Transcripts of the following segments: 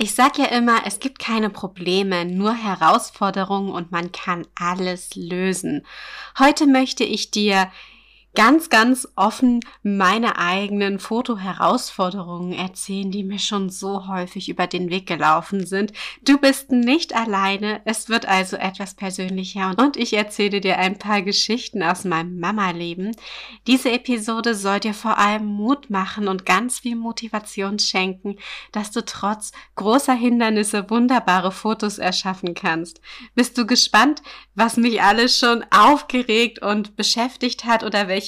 Ich sag ja immer, es gibt keine Probleme, nur Herausforderungen und man kann alles lösen. Heute möchte ich dir ganz, ganz offen meine eigenen Fotoherausforderungen erzählen, die mir schon so häufig über den Weg gelaufen sind. Du bist nicht alleine, es wird also etwas persönlicher und ich erzähle dir ein paar Geschichten aus meinem Mama-Leben. Diese Episode soll dir vor allem Mut machen und ganz viel Motivation schenken, dass du trotz großer Hindernisse wunderbare Fotos erschaffen kannst. Bist du gespannt, was mich alles schon aufgeregt und beschäftigt hat oder welche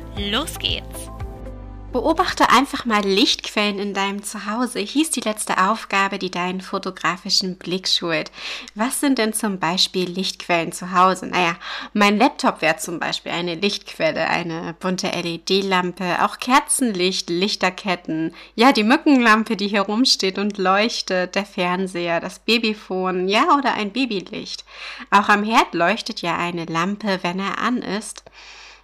Los geht's! Beobachte einfach mal Lichtquellen in deinem Zuhause, hieß die letzte Aufgabe, die deinen fotografischen Blick schult. Was sind denn zum Beispiel Lichtquellen zu Hause? Naja, mein Laptop wäre zum Beispiel eine Lichtquelle, eine bunte LED-Lampe, auch Kerzenlicht, Lichterketten, ja, die Mückenlampe, die hier rumsteht und leuchtet, der Fernseher, das Babyphone, ja, oder ein Babylicht. Auch am Herd leuchtet ja eine Lampe, wenn er an ist.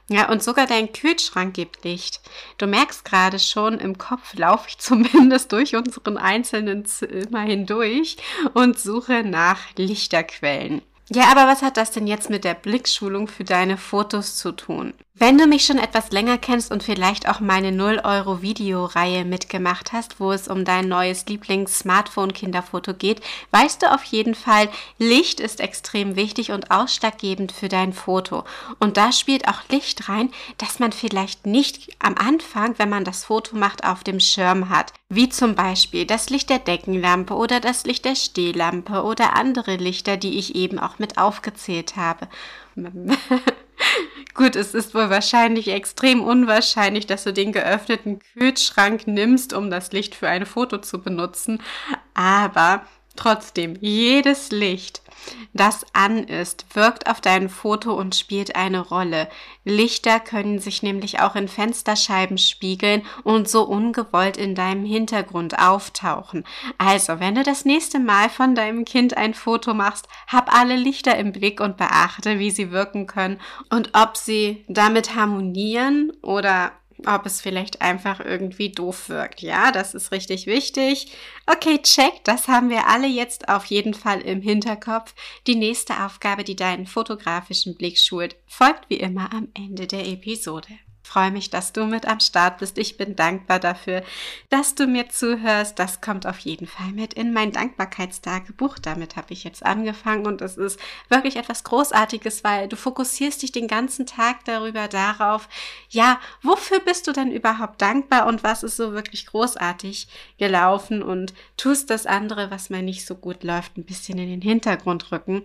Ja, und sogar dein Kühlschrank gibt Licht. Du merkst gerade schon, im Kopf laufe ich zumindest durch unseren einzelnen Zimmer hindurch und suche nach Lichterquellen. Ja, aber was hat das denn jetzt mit der Blickschulung für deine Fotos zu tun? Wenn du mich schon etwas länger kennst und vielleicht auch meine 0 Euro Videoreihe mitgemacht hast, wo es um dein neues Lieblings-Smartphone-Kinderfoto geht, weißt du auf jeden Fall, Licht ist extrem wichtig und ausschlaggebend für dein Foto. Und da spielt auch Licht rein, dass man vielleicht nicht am Anfang, wenn man das Foto macht, auf dem Schirm hat. Wie zum Beispiel das Licht der Deckenlampe oder das Licht der Stehlampe oder andere Lichter, die ich eben auch mit aufgezählt habe. Gut, es ist wohl wahrscheinlich extrem unwahrscheinlich, dass du den geöffneten Kühlschrank nimmst, um das Licht für ein Foto zu benutzen. Aber trotzdem, jedes Licht das an ist, wirkt auf dein Foto und spielt eine Rolle. Lichter können sich nämlich auch in Fensterscheiben spiegeln und so ungewollt in deinem Hintergrund auftauchen. Also, wenn du das nächste Mal von deinem Kind ein Foto machst, hab alle Lichter im Blick und beachte, wie sie wirken können und ob sie damit harmonieren oder ob es vielleicht einfach irgendwie doof wirkt. Ja, das ist richtig wichtig. Okay, check, das haben wir alle jetzt auf jeden Fall im Hinterkopf. Die nächste Aufgabe, die deinen fotografischen Blick schult, folgt wie immer am Ende der Episode freue mich, dass du mit am Start bist. Ich bin dankbar dafür, dass du mir zuhörst. Das kommt auf jeden Fall mit in mein Dankbarkeitstagebuch. Damit habe ich jetzt angefangen und es ist wirklich etwas Großartiges, weil du fokussierst dich den ganzen Tag darüber darauf, ja, wofür bist du denn überhaupt dankbar und was ist so wirklich großartig gelaufen und tust das andere, was mir nicht so gut läuft, ein bisschen in den Hintergrund rücken.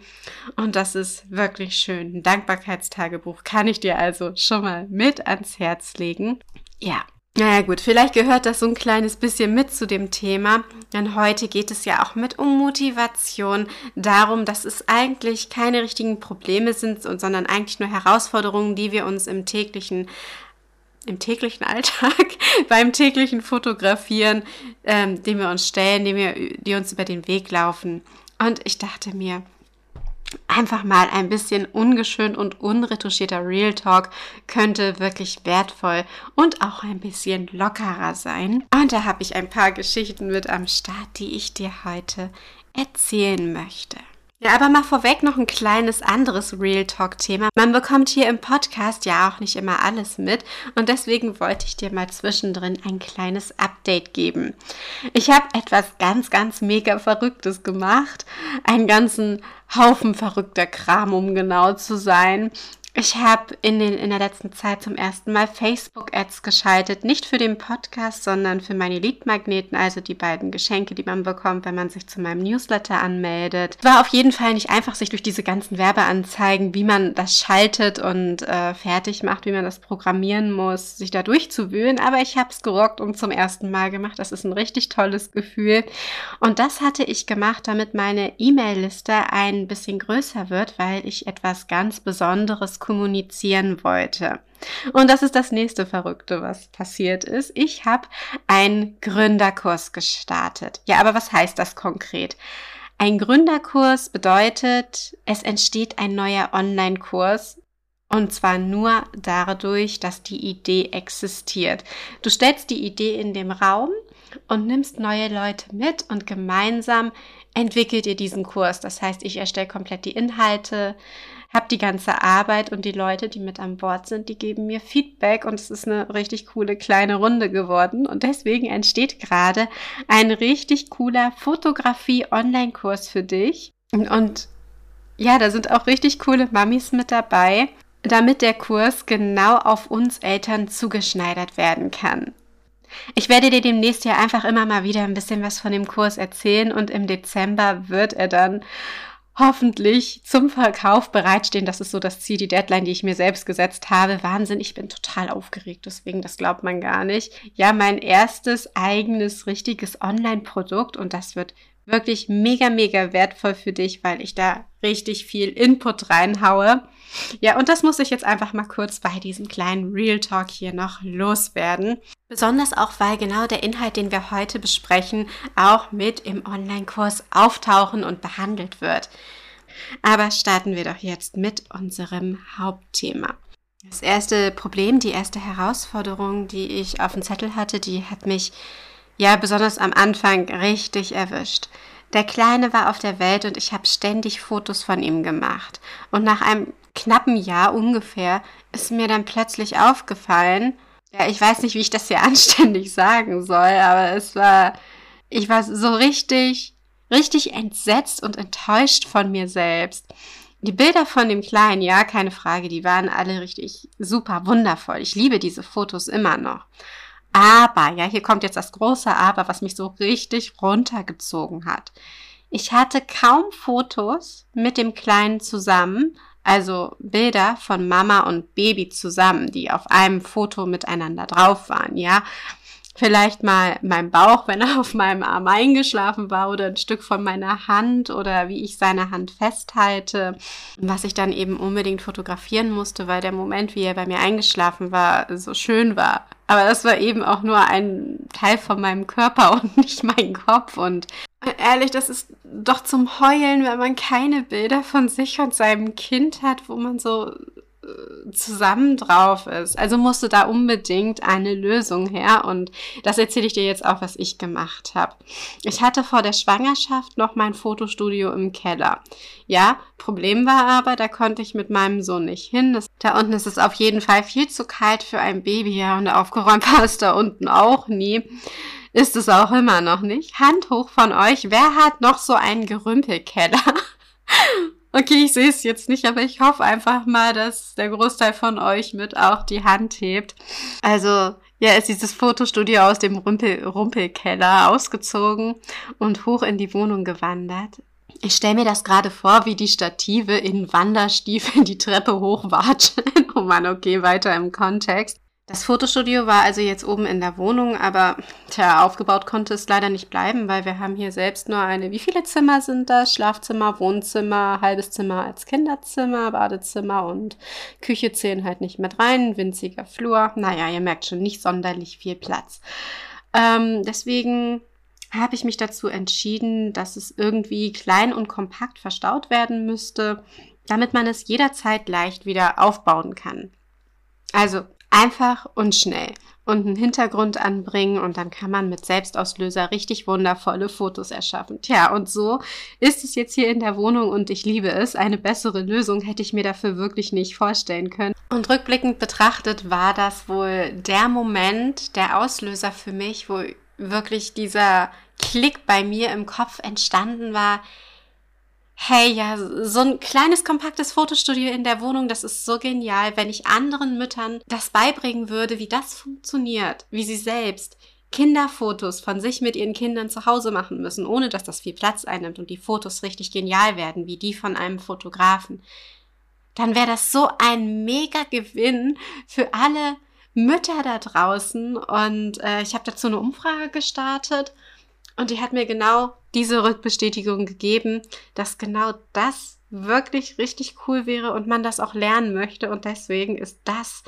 Und das ist wirklich schön. Ein Dankbarkeitstagebuch kann ich dir also schon mal mit ans ans Herz legen. Ja. Naja gut, vielleicht gehört das so ein kleines bisschen mit zu dem Thema, denn heute geht es ja auch mit um Motivation, darum, dass es eigentlich keine richtigen Probleme sind, sondern eigentlich nur Herausforderungen, die wir uns im täglichen im täglichen Alltag, beim täglichen Fotografieren, ähm, den wir uns stellen, die, wir, die uns über den Weg laufen. Und ich dachte mir, einfach mal ein bisschen ungeschönt und unretuschierter Real Talk könnte wirklich wertvoll und auch ein bisschen lockerer sein. Und da habe ich ein paar Geschichten mit am Start, die ich dir heute erzählen möchte. Ja, aber mal vorweg noch ein kleines anderes Real Talk-Thema. Man bekommt hier im Podcast ja auch nicht immer alles mit und deswegen wollte ich dir mal zwischendrin ein kleines Update geben. Ich habe etwas ganz, ganz mega Verrücktes gemacht. Einen ganzen Haufen verrückter Kram, um genau zu sein. Ich habe in, in der letzten Zeit zum ersten Mal Facebook-Ads geschaltet. Nicht für den Podcast, sondern für meine Leadmagneten, also die beiden Geschenke, die man bekommt, wenn man sich zu meinem Newsletter anmeldet. War auf jeden Fall nicht einfach, sich durch diese ganzen Werbeanzeigen, wie man das schaltet und äh, fertig macht, wie man das programmieren muss, sich da durchzuwühlen. Aber ich habe es gerockt und zum ersten Mal gemacht. Das ist ein richtig tolles Gefühl. Und das hatte ich gemacht, damit meine E-Mail-Liste ein bisschen größer wird, weil ich etwas ganz Besonderes kommunizieren wollte. Und das ist das nächste Verrückte, was passiert ist. Ich habe einen Gründerkurs gestartet. Ja, aber was heißt das konkret? Ein Gründerkurs bedeutet, es entsteht ein neuer Online-Kurs, und zwar nur dadurch, dass die Idee existiert. Du stellst die Idee in dem Raum und nimmst neue Leute mit und gemeinsam entwickelt ihr diesen Kurs. Das heißt, ich erstelle komplett die Inhalte, habe die ganze Arbeit und die Leute, die mit an Bord sind, die geben mir Feedback und es ist eine richtig coole kleine Runde geworden. Und deswegen entsteht gerade ein richtig cooler Fotografie-Online-Kurs für dich. Und ja, da sind auch richtig coole Mamis mit dabei, damit der Kurs genau auf uns Eltern zugeschneidert werden kann. Ich werde dir demnächst ja einfach immer mal wieder ein bisschen was von dem Kurs erzählen und im Dezember wird er dann hoffentlich zum Verkauf bereitstehen. Das ist so das Ziel, die Deadline, die ich mir selbst gesetzt habe. Wahnsinn, ich bin total aufgeregt, deswegen, das glaubt man gar nicht. Ja, mein erstes eigenes, richtiges Online-Produkt und das wird wirklich mega, mega wertvoll für dich, weil ich da richtig viel Input reinhaue. Ja, und das muss ich jetzt einfach mal kurz bei diesem kleinen Real Talk hier noch loswerden. Besonders auch, weil genau der Inhalt, den wir heute besprechen, auch mit im Online-Kurs auftauchen und behandelt wird. Aber starten wir doch jetzt mit unserem Hauptthema. Das erste Problem, die erste Herausforderung, die ich auf dem Zettel hatte, die hat mich ja besonders am Anfang richtig erwischt. Der Kleine war auf der Welt und ich habe ständig Fotos von ihm gemacht. Und nach einem knappen Jahr ungefähr ist mir dann plötzlich aufgefallen, ja, ich weiß nicht, wie ich das hier anständig sagen soll, aber es war, ich war so richtig, richtig entsetzt und enttäuscht von mir selbst. Die Bilder von dem Kleinen, ja, keine Frage, die waren alle richtig super wundervoll. Ich liebe diese Fotos immer noch. Aber, ja, hier kommt jetzt das große Aber, was mich so richtig runtergezogen hat. Ich hatte kaum Fotos mit dem Kleinen zusammen, also Bilder von Mama und Baby zusammen, die auf einem Foto miteinander drauf waren, ja. Vielleicht mal mein Bauch, wenn er auf meinem Arm eingeschlafen war oder ein Stück von meiner Hand oder wie ich seine Hand festhalte, was ich dann eben unbedingt fotografieren musste, weil der Moment, wie er bei mir eingeschlafen war, so schön war. Aber das war eben auch nur ein Teil von meinem Körper und nicht mein Kopf. Und ehrlich, das ist doch zum Heulen, wenn man keine Bilder von sich und seinem Kind hat, wo man so zusammen drauf ist. Also musste da unbedingt eine Lösung her und das erzähle ich dir jetzt auch, was ich gemacht habe. Ich hatte vor der Schwangerschaft noch mein Fotostudio im Keller. Ja, Problem war aber, da konnte ich mit meinem Sohn nicht hin. Das, da unten ist es auf jeden Fall viel zu kalt für ein Baby, ja, und aufgeräumt war es da unten auch nie. Ist es auch immer noch nicht. Hand hoch von euch, wer hat noch so einen Gerümpelkeller? Okay, ich sehe es jetzt nicht, aber ich hoffe einfach mal, dass der Großteil von euch mit auch die Hand hebt. Also, ja, ist dieses Fotostudio aus dem Rumpel Rumpelkeller ausgezogen und hoch in die Wohnung gewandert. Ich stelle mir das gerade vor, wie die Stative in Wanderstiefeln die Treppe hochwatschen. oh Mann, okay, weiter im Kontext. Das Fotostudio war also jetzt oben in der Wohnung, aber tja, aufgebaut konnte es leider nicht bleiben, weil wir haben hier selbst nur eine, wie viele Zimmer sind das? Schlafzimmer, Wohnzimmer, halbes Zimmer als Kinderzimmer, Badezimmer und Küche zählen halt nicht mit rein, winziger Flur. Naja, ihr merkt schon, nicht sonderlich viel Platz. Ähm, deswegen habe ich mich dazu entschieden, dass es irgendwie klein und kompakt verstaut werden müsste, damit man es jederzeit leicht wieder aufbauen kann. Also Einfach und schnell und einen Hintergrund anbringen und dann kann man mit Selbstauslöser richtig wundervolle Fotos erschaffen. Tja, und so ist es jetzt hier in der Wohnung und ich liebe es. Eine bessere Lösung hätte ich mir dafür wirklich nicht vorstellen können. Und rückblickend betrachtet war das wohl der Moment, der Auslöser für mich, wo wirklich dieser Klick bei mir im Kopf entstanden war. Hey, ja, so ein kleines, kompaktes Fotostudio in der Wohnung, das ist so genial, wenn ich anderen Müttern das beibringen würde, wie das funktioniert, wie sie selbst Kinderfotos von sich mit ihren Kindern zu Hause machen müssen, ohne dass das viel Platz einnimmt und die Fotos richtig genial werden, wie die von einem Fotografen, dann wäre das so ein mega Gewinn für alle Mütter da draußen. Und äh, ich habe dazu eine Umfrage gestartet und die hat mir genau diese Rückbestätigung gegeben, dass genau das wirklich richtig cool wäre und man das auch lernen möchte. Und deswegen ist das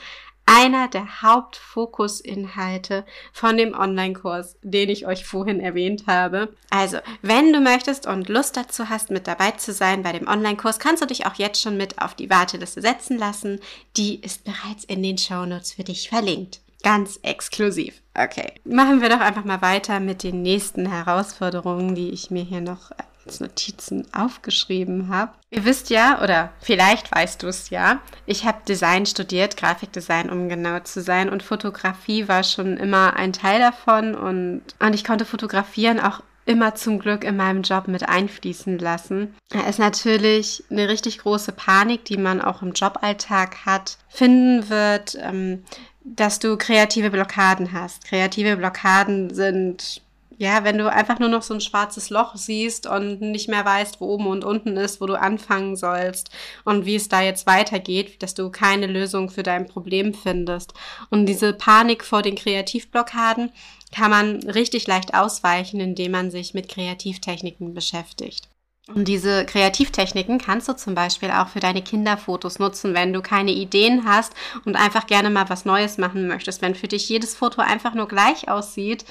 einer der Hauptfokusinhalte von dem Online-Kurs, den ich euch vorhin erwähnt habe. Also, wenn du möchtest und Lust dazu hast, mit dabei zu sein bei dem Online-Kurs, kannst du dich auch jetzt schon mit auf die Warteliste setzen lassen. Die ist bereits in den Shownotes für dich verlinkt. Ganz exklusiv. Okay. Machen wir doch einfach mal weiter mit den nächsten Herausforderungen, die ich mir hier noch als Notizen aufgeschrieben habe. Ihr wisst ja, oder vielleicht weißt du es ja, ich habe Design studiert, Grafikdesign, um genau zu sein. Und Fotografie war schon immer ein Teil davon. Und, und ich konnte fotografieren auch immer zum Glück in meinem Job mit einfließen lassen. Da ist natürlich eine richtig große Panik, die man auch im Joballtag hat, finden wird, ähm, dass du kreative Blockaden hast. Kreative Blockaden sind ja, wenn du einfach nur noch so ein schwarzes Loch siehst und nicht mehr weißt, wo oben und unten ist, wo du anfangen sollst und wie es da jetzt weitergeht, dass du keine Lösung für dein Problem findest. Und diese Panik vor den Kreativblockaden kann man richtig leicht ausweichen, indem man sich mit Kreativtechniken beschäftigt. Und diese Kreativtechniken kannst du zum Beispiel auch für deine Kinderfotos nutzen, wenn du keine Ideen hast und einfach gerne mal was Neues machen möchtest. Wenn für dich jedes Foto einfach nur gleich aussieht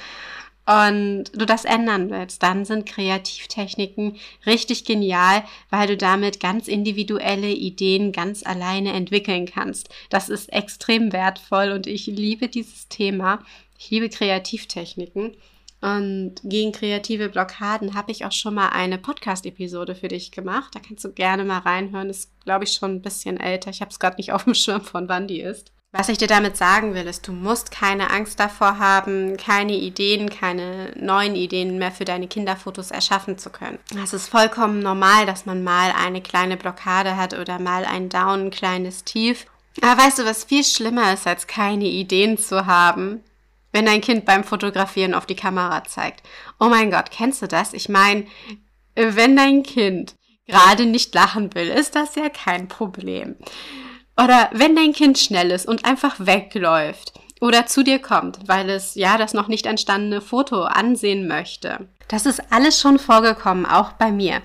und du das ändern willst, dann sind Kreativtechniken richtig genial, weil du damit ganz individuelle Ideen ganz alleine entwickeln kannst. Das ist extrem wertvoll und ich liebe dieses Thema. Ich liebe Kreativtechniken. Und gegen kreative Blockaden habe ich auch schon mal eine Podcast-Episode für dich gemacht. Da kannst du gerne mal reinhören. Ist, glaube ich, schon ein bisschen älter. Ich habe es gerade nicht auf dem Schirm, von wann die ist. Was ich dir damit sagen will, ist, du musst keine Angst davor haben, keine Ideen, keine neuen Ideen mehr für deine Kinderfotos erschaffen zu können. Es ist vollkommen normal, dass man mal eine kleine Blockade hat oder mal ein Down, ein kleines Tief. Aber weißt du, was viel schlimmer ist, als keine Ideen zu haben? Wenn dein Kind beim Fotografieren auf die Kamera zeigt. Oh mein Gott, kennst du das? Ich meine, wenn dein Kind gerade nicht lachen will, ist das ja kein Problem. Oder wenn dein Kind schnell ist und einfach wegläuft oder zu dir kommt, weil es ja das noch nicht entstandene Foto ansehen möchte. Das ist alles schon vorgekommen, auch bei mir.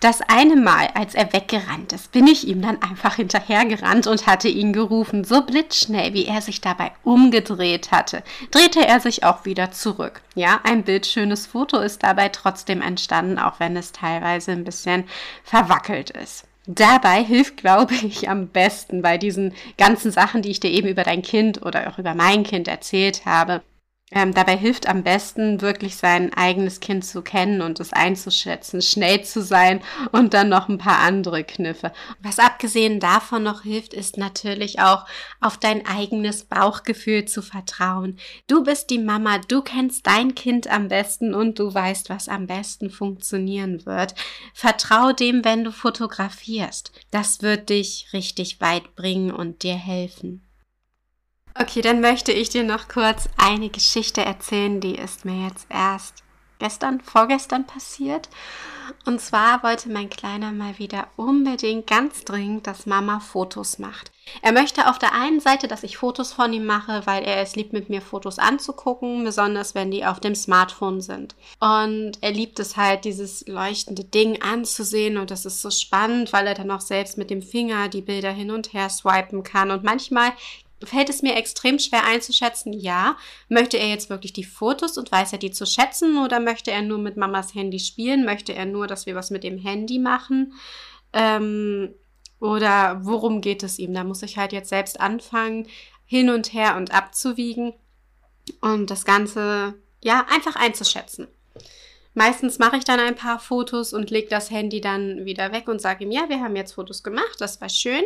Das eine Mal, als er weggerannt ist, bin ich ihm dann einfach hinterhergerannt und hatte ihn gerufen. So blitzschnell, wie er sich dabei umgedreht hatte, drehte er sich auch wieder zurück. Ja, ein bildschönes Foto ist dabei trotzdem entstanden, auch wenn es teilweise ein bisschen verwackelt ist. Dabei hilft, glaube ich, am besten bei diesen ganzen Sachen, die ich dir eben über dein Kind oder auch über mein Kind erzählt habe, ähm, dabei hilft am besten, wirklich sein eigenes Kind zu kennen und es einzuschätzen, schnell zu sein und dann noch ein paar andere Kniffe. Was abgesehen davon noch hilft, ist natürlich auch auf dein eigenes Bauchgefühl zu vertrauen. Du bist die Mama, du kennst dein Kind am besten und du weißt, was am besten funktionieren wird. Vertrau dem, wenn du fotografierst. Das wird dich richtig weit bringen und dir helfen. Okay, dann möchte ich dir noch kurz eine Geschichte erzählen, die ist mir jetzt erst gestern, vorgestern passiert. Und zwar wollte mein Kleiner mal wieder unbedingt ganz dringend, dass Mama Fotos macht. Er möchte auf der einen Seite, dass ich Fotos von ihm mache, weil er es liebt, mit mir Fotos anzugucken, besonders wenn die auf dem Smartphone sind. Und er liebt es halt, dieses leuchtende Ding anzusehen und das ist so spannend, weil er dann auch selbst mit dem Finger die Bilder hin und her swipen kann. Und manchmal fällt es mir extrem schwer einzuschätzen, ja, möchte er jetzt wirklich die Fotos und weiß er die zu schätzen oder möchte er nur mit Mamas Handy spielen? Möchte er nur, dass wir was mit dem Handy machen? Ähm, oder worum geht es ihm? Da muss ich halt jetzt selbst anfangen, hin und her und abzuwiegen und das Ganze, ja, einfach einzuschätzen. Meistens mache ich dann ein paar Fotos und lege das Handy dann wieder weg und sage ihm, ja, wir haben jetzt Fotos gemacht, das war schön.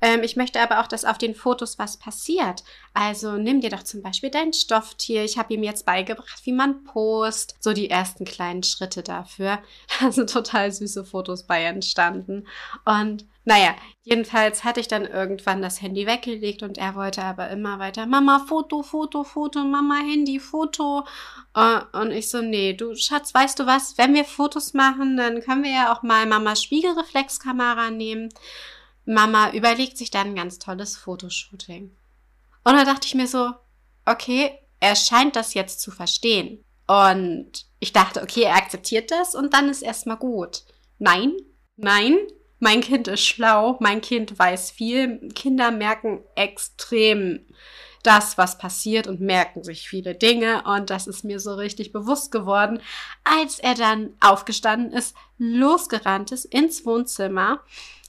Ähm, ich möchte aber auch, dass auf den Fotos was passiert. Also nimm dir doch zum Beispiel dein Stofftier. Ich habe ihm jetzt beigebracht, wie man post. So die ersten kleinen Schritte dafür. Da sind total süße Fotos bei entstanden. Und naja, jedenfalls hatte ich dann irgendwann das Handy weggelegt und er wollte aber immer weiter, Mama, Foto, Foto, Foto, Mama, Handy, Foto. Äh, und ich so, nee, du Schatz, weißt du was, wenn wir Fotos machen, dann können wir ja auch mal Mamas Spiegelreflexkamera nehmen. Mama überlegt sich dann ein ganz tolles Fotoshooting. Und da dachte ich mir so, okay, er scheint das jetzt zu verstehen. Und ich dachte, okay, er akzeptiert das und dann ist erstmal gut. Nein, nein, mein Kind ist schlau, mein Kind weiß viel. Kinder merken extrem das, was passiert und merken sich viele Dinge. Und das ist mir so richtig bewusst geworden, als er dann aufgestanden ist, losgerannt ist ins Wohnzimmer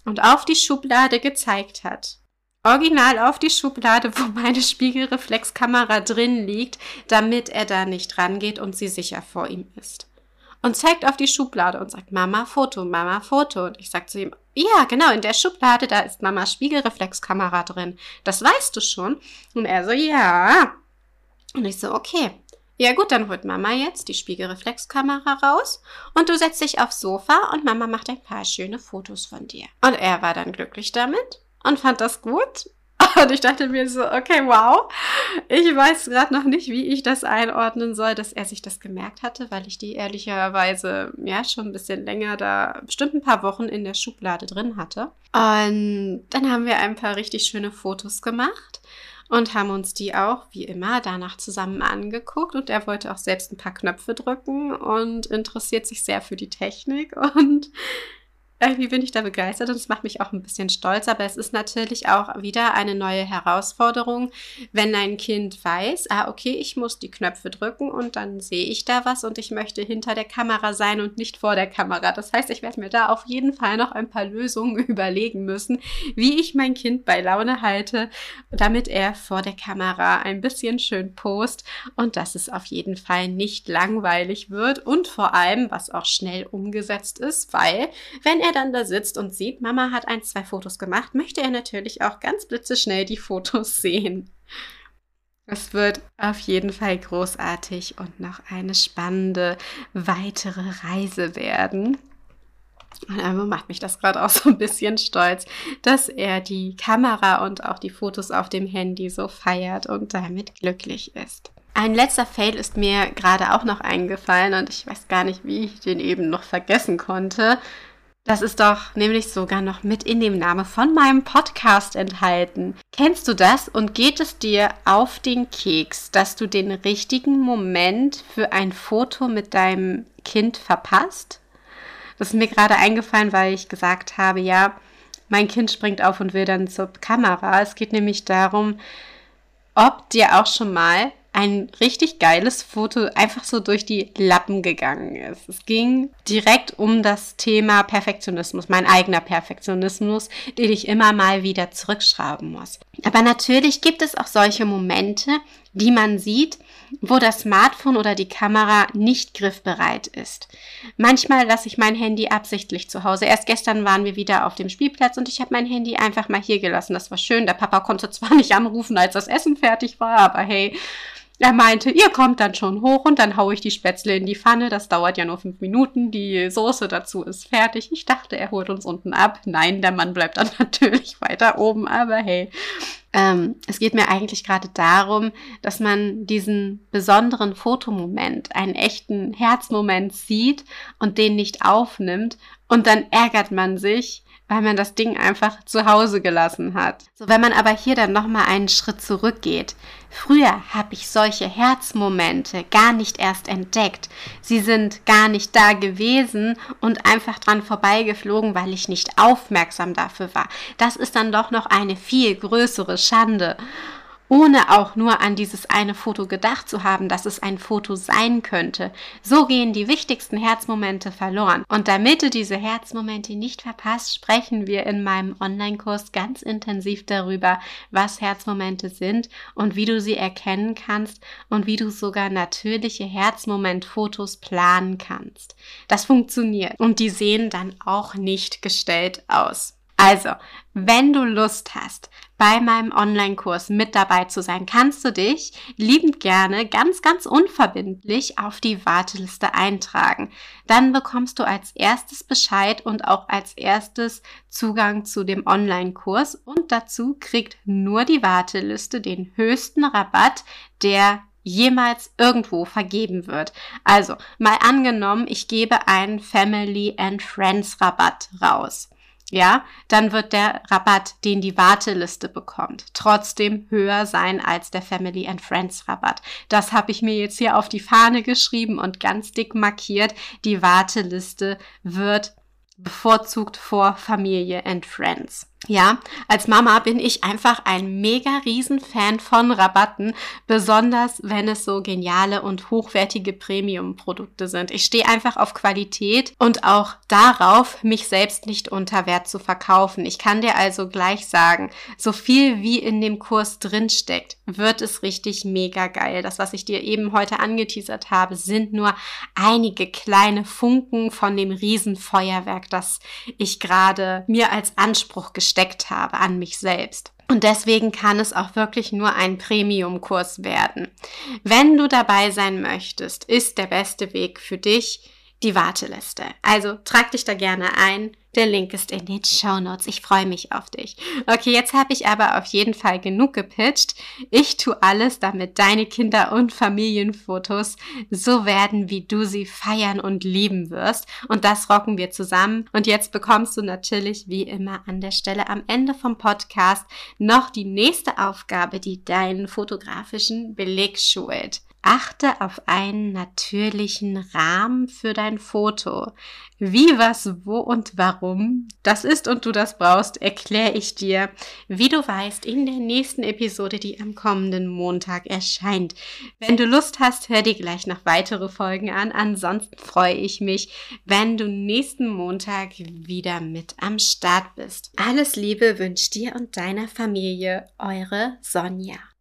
und auf die Schublade gezeigt hat. Original auf die Schublade, wo meine Spiegelreflexkamera drin liegt, damit er da nicht rangeht und sie sicher vor ihm ist. Und zeigt auf die Schublade und sagt, Mama, Foto, Mama, Foto. Und ich sage zu ihm, ja, genau, in der Schublade, da ist Mamas Spiegelreflexkamera drin. Das weißt du schon. Und er so, ja. Und ich so, okay. Ja gut, dann holt Mama jetzt die Spiegelreflexkamera raus und du setzt dich aufs Sofa und Mama macht ein paar schöne Fotos von dir. Und er war dann glücklich damit und fand das gut. Und ich dachte mir so, okay, wow. Ich weiß gerade noch nicht, wie ich das einordnen soll, dass er sich das gemerkt hatte, weil ich die ehrlicherweise ja schon ein bisschen länger da, bestimmt ein paar Wochen in der Schublade drin hatte. Und dann haben wir ein paar richtig schöne Fotos gemacht und haben uns die auch, wie immer, danach zusammen angeguckt. Und er wollte auch selbst ein paar Knöpfe drücken und interessiert sich sehr für die Technik. Und irgendwie bin ich da begeistert und es macht mich auch ein bisschen stolz, aber es ist natürlich auch wieder eine neue Herausforderung, wenn ein Kind weiß, ah, okay, ich muss die Knöpfe drücken und dann sehe ich da was und ich möchte hinter der Kamera sein und nicht vor der Kamera. Das heißt, ich werde mir da auf jeden Fall noch ein paar Lösungen überlegen müssen, wie ich mein Kind bei Laune halte, damit er vor der Kamera ein bisschen schön post und dass es auf jeden Fall nicht langweilig wird und vor allem, was auch schnell umgesetzt ist, weil wenn er er dann da sitzt und sieht, Mama hat ein, zwei Fotos gemacht, möchte er natürlich auch ganz blitzeschnell die Fotos sehen. Es wird auf jeden Fall großartig und noch eine spannende weitere Reise werden. Und einfach macht mich das gerade auch so ein bisschen stolz, dass er die Kamera und auch die Fotos auf dem Handy so feiert und damit glücklich ist. Ein letzter Fail ist mir gerade auch noch eingefallen und ich weiß gar nicht, wie ich den eben noch vergessen konnte. Das ist doch nämlich sogar noch mit in dem Namen von meinem Podcast enthalten. Kennst du das und geht es dir auf den Keks, dass du den richtigen Moment für ein Foto mit deinem Kind verpasst? Das ist mir gerade eingefallen, weil ich gesagt habe, ja, mein Kind springt auf und will dann zur Kamera. Es geht nämlich darum, ob dir auch schon mal ein richtig geiles Foto einfach so durch die Lappen gegangen ist. Es ging direkt um das Thema Perfektionismus, mein eigener Perfektionismus, den ich immer mal wieder zurückschrauben muss. Aber natürlich gibt es auch solche Momente, die man sieht, wo das Smartphone oder die Kamera nicht griffbereit ist. Manchmal lasse ich mein Handy absichtlich zu Hause. Erst gestern waren wir wieder auf dem Spielplatz und ich habe mein Handy einfach mal hier gelassen. Das war schön. Der Papa konnte zwar nicht anrufen, als das Essen fertig war, aber hey, er meinte, ihr kommt dann schon hoch und dann haue ich die Spätzle in die Pfanne. Das dauert ja nur fünf Minuten. Die Soße dazu ist fertig. Ich dachte, er holt uns unten ab. Nein, der Mann bleibt dann natürlich weiter oben. Aber hey, ähm, es geht mir eigentlich gerade darum, dass man diesen besonderen Fotomoment, einen echten Herzmoment sieht und den nicht aufnimmt. Und dann ärgert man sich, weil man das Ding einfach zu Hause gelassen hat. So, wenn man aber hier dann nochmal einen Schritt zurückgeht. Früher habe ich solche Herzmomente gar nicht erst entdeckt. Sie sind gar nicht da gewesen und einfach dran vorbeigeflogen, weil ich nicht aufmerksam dafür war. Das ist dann doch noch eine viel größere Schande. Ohne auch nur an dieses eine Foto gedacht zu haben, dass es ein Foto sein könnte. So gehen die wichtigsten Herzmomente verloren. Und damit du diese Herzmomente nicht verpasst, sprechen wir in meinem Online-Kurs ganz intensiv darüber, was Herzmomente sind und wie du sie erkennen kannst und wie du sogar natürliche Herzmomentfotos planen kannst. Das funktioniert und die sehen dann auch nicht gestellt aus. Also, wenn du Lust hast, bei meinem Online-Kurs mit dabei zu sein, kannst du dich liebend gerne ganz, ganz unverbindlich auf die Warteliste eintragen. Dann bekommst du als erstes Bescheid und auch als erstes Zugang zu dem Online-Kurs und dazu kriegt nur die Warteliste den höchsten Rabatt, der jemals irgendwo vergeben wird. Also mal angenommen, ich gebe einen Family and Friends Rabatt raus ja, dann wird der Rabatt, den die Warteliste bekommt, trotzdem höher sein als der Family and Friends Rabatt. Das habe ich mir jetzt hier auf die Fahne geschrieben und ganz dick markiert. Die Warteliste wird bevorzugt vor Familie and Friends. Ja, als Mama bin ich einfach ein mega Riesenfan von Rabatten, besonders wenn es so geniale und hochwertige Premium-Produkte sind. Ich stehe einfach auf Qualität und auch darauf, mich selbst nicht unter Wert zu verkaufen. Ich kann dir also gleich sagen, so viel wie in dem Kurs drinsteckt, wird es richtig mega geil. Das, was ich dir eben heute angeteasert habe, sind nur einige kleine Funken von dem Riesenfeuerwerk, das ich gerade mir als Anspruch gestellt gesteckt habe an mich selbst. Und deswegen kann es auch wirklich nur ein Premium-Kurs werden. Wenn du dabei sein möchtest, ist der beste Weg für dich die Warteliste. Also trag dich da gerne ein. Der Link ist in den Show Notes. Ich freue mich auf dich. Okay, jetzt habe ich aber auf jeden Fall genug gepitcht. Ich tue alles, damit deine Kinder- und Familienfotos so werden, wie du sie feiern und lieben wirst. Und das rocken wir zusammen. Und jetzt bekommst du natürlich wie immer an der Stelle am Ende vom Podcast noch die nächste Aufgabe, die deinen fotografischen Beleg schult. Achte auf einen natürlichen Rahmen für dein Foto. Wie, was, wo und warum das ist und du das brauchst, erkläre ich dir, wie du weißt, in der nächsten Episode, die am kommenden Montag erscheint. Wenn du Lust hast, hör dir gleich noch weitere Folgen an. Ansonsten freue ich mich, wenn du nächsten Montag wieder mit am Start bist. Alles Liebe wünscht dir und deiner Familie, eure Sonja.